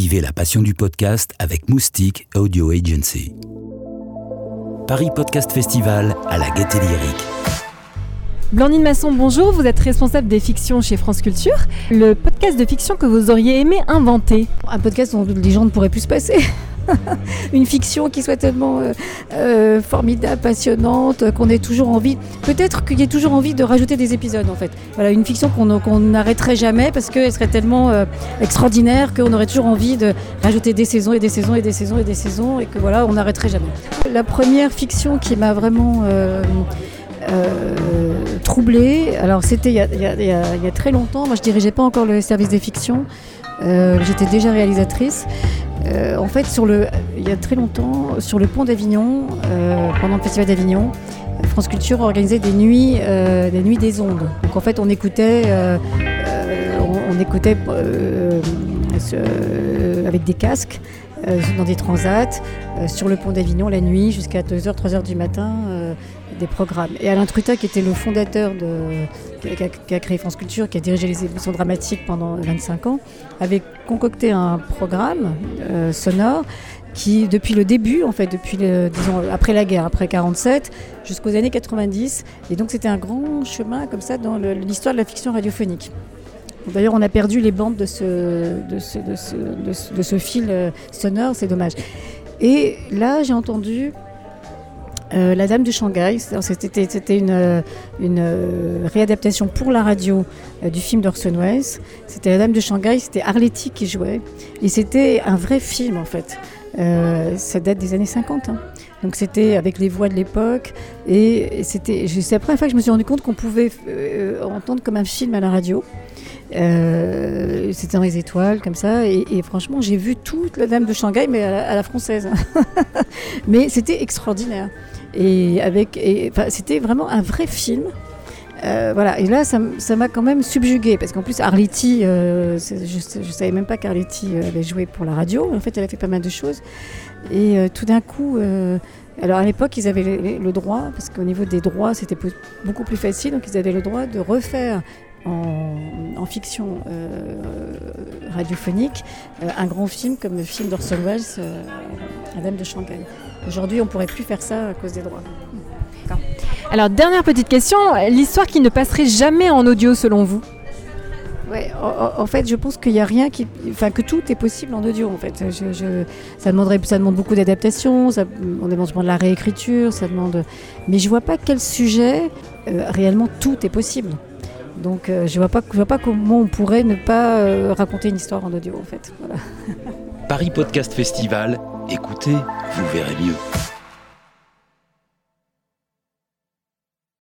Vivez la passion du podcast avec Moustique Audio Agency. Paris Podcast Festival à la Gaîté Lyrique. Blandine Masson, bonjour, vous êtes responsable des fictions chez France Culture. Le podcast de fiction que vous auriez aimé inventer Un podcast dont les gens ne pourraient plus se passer. une fiction qui soit tellement euh, euh, formidable, passionnante, qu'on ait toujours envie, peut-être qu'il y ait toujours envie de rajouter des épisodes en fait. Voilà, une fiction qu'on n'arrêterait jamais parce qu'elle serait tellement euh, extraordinaire qu'on aurait toujours envie de rajouter des saisons et des saisons et des saisons et des saisons et que voilà, on n'arrêterait jamais. La première fiction qui m'a vraiment troublée, alors c'était il, y a très longtemps, moi je dirigeais pas encore le service des fictions, j'étais déjà réalisatrice. Euh, en fait, sur le, il y a très longtemps, sur le pont d'Avignon, euh, pendant le festival d'Avignon, France Culture organisait des nuits, euh, des nuits des ondes. Donc en fait, on écoutait, on, écoutait avec des casques dans des transats sur le pont d'Avignon la nuit jusqu'à 2h, 3h du matin des programmes. Et Alain Truta, qui était le fondateur de, qui a, créé France Culture, qui a dirigé les émissions dramatiques pendant 25 ans, avait concocté un programme euh, sonore qui, depuis le début, en fait, depuis disons, après la guerre, après 47, jusqu'aux années 90, et donc c'était un grand chemin comme ça dans l'histoire de la fiction radiophonique. D'ailleurs, on a perdu les bandes de ce, de ce, de ce, de ce fil euh, sonore, c'est dommage. Et là, j'ai entendu euh, la Dame de Shanghai, c'était une, une, réadaptation pour la radio euh, du film d'Orson Welles. C'était La Dame de Shanghai, c'était Arletty qui jouait. Et c'était un vrai film en fait. Euh, ça date des années 50. Hein. Donc c'était avec les voix de l'époque. Et c'était, c'est la première fois que je me suis rendu compte qu'on pouvait entendre comme un film à la radio. C'était dans les étoiles, comme ça. Et, franchement, j'ai vu toute la Dame de Shanghai, mais à la française. mais c'était extraordinaire. Et avec, c'était vraiment un vrai film. Euh, voilà, et là, ça m'a quand même subjugué parce qu'en plus, Arletty, euh, je, ne savais même pas qu'Arletty euh, avait joué pour la radio. En fait, elle a fait pas mal de choses. Et tout d'un coup, alors à l'époque, ils avaient le, droit, parce qu'au niveau des droits, c'était beaucoup plus facile, donc ils avaient le droit de refaire en, fiction radiophonique un grand film comme le film d'Orson Welles, La Dame de Shanghai. Aujourd'hui, on ne pourrait plus faire ça à cause des droits. Alors, dernière petite question, l'histoire qui ne passerait jamais en audio selon vous? Ouais, en, fait, je pense qu'il n'y a rien qui, enfin, que tout est possible en audio. En fait, ça demanderait, ça demande beaucoup d'adaptation, on demande de la réécriture, ça demande. Mais je vois pas quel sujet euh, réellement tout est possible. Donc, euh, je vois pas, je vois pas comment on pourrait ne pas euh, raconter une histoire en audio, en fait. Paris Podcast Festival Écoutez, vous verrez mieux.